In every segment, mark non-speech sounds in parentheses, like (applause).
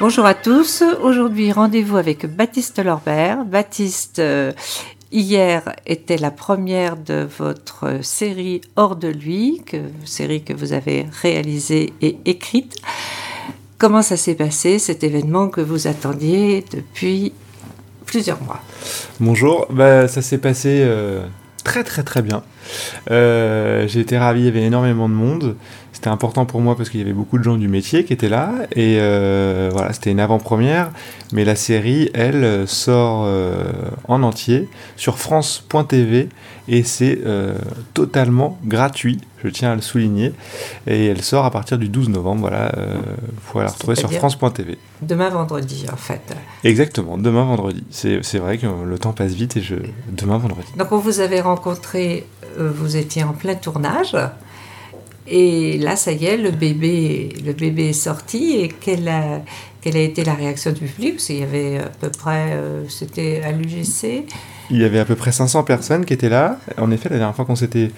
Bonjour à tous. Aujourd'hui, rendez-vous avec Baptiste Lorbert. Baptiste, euh, hier était la première de votre série Hors de lui, série que vous avez réalisée et écrite. Comment ça s'est passé, cet événement que vous attendiez depuis plusieurs mois? Bonjour, bah, ça s'est passé euh, très très très bien. Euh, j'ai été ravi, il y avait énormément de monde. C'était important pour moi parce qu'il y avait beaucoup de gens du métier qui étaient là. Et euh, voilà, c'était une avant-première. Mais la série, elle, sort euh, en entier sur France.tv et c'est totalement gratuit. Je tiens à le souligner. Et elle sort à partir du 12 novembre. Voilà, vous pouvez la retrouver sur France.tv. Demain vendredi, en fait. Exactement, demain vendredi. C'est vrai que le temps passe vite et je... demain vendredi. Donc, on vous avait rencontré, vous étiez en plein tournage. Et là, ça y est, le bébé, le bébé est sorti. Et quelle a, quelle a été la réaction du public? Parce qu'il y avait à peu près, euh, c'était à l'UGC. Il y avait à peu près 500 personnes qui étaient là. En effet, la dernière fois qu'on s'était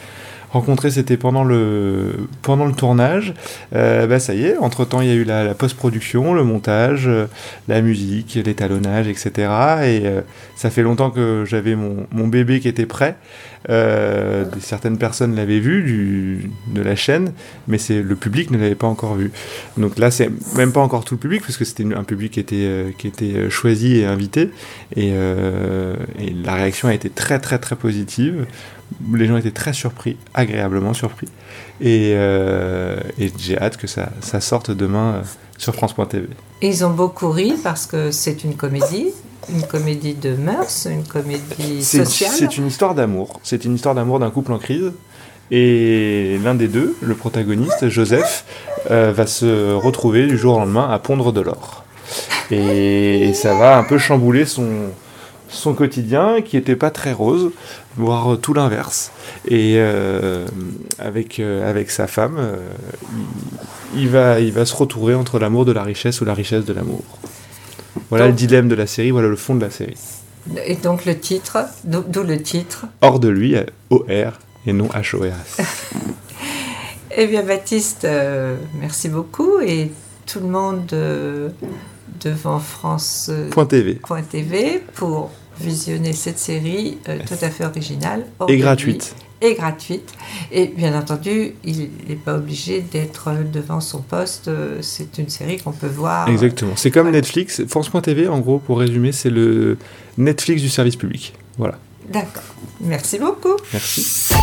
rencontré, c'était pendant le, pendant le tournage. Euh, bah, ça y est, entre-temps, il y a eu la, post-production, le montage, euh, la musique, l'étalonnage, etc. Et euh, ça fait longtemps que j'avais mon, mon, bébé qui était prêt. Euh, certaines personnes l'avaient vu du, de la chaîne, mais c'est le public ne l'avait pas encore vu. Donc là, c'est même pas encore tout le public, parce que c'était un public qui était, qui était choisi et invité. Et, et la réaction a été très très très positive les gens étaient très surpris, agréablement surpris. Et, euh, et j'ai hâte que ça, ça sorte demain euh, sur France.tv. Ils ont beaucoup ri parce que c'est une comédie, une comédie de mœurs, une comédie sociale. C'est une histoire d'amour. C'est une histoire d'amour d'un couple en crise. Et l'un des deux, le protagoniste, Joseph, euh, va se retrouver du jour au lendemain à pondre de l'or. Et ça va un peu chambouler son, son quotidien qui n'était pas très rose, voire tout l'inverse. Et euh, avec, euh, avec sa femme, euh, il, va, il va se retrouver entre l'amour de la richesse ou la richesse de l'amour. Voilà le dilemme de la série, voilà le fond de la série. Et donc le titre, d'où le titre? Hors de lui, O-R et non H-O-R-S. (laughs) eh bien Baptiste, merci beaucoup et tout le monde devant France.tv TV pour visionner cette série euh, tout à fait originale. Et gratuite. Et gratuite. Et bien entendu, il n'est pas obligé d'être devant son poste. Euh, c'est une série qu'on peut voir. Exactement. C'est comme Netflix. France.tv, en gros, pour résumer, c'est le Netflix du service public. Voilà. D'accord. Merci beaucoup. Merci.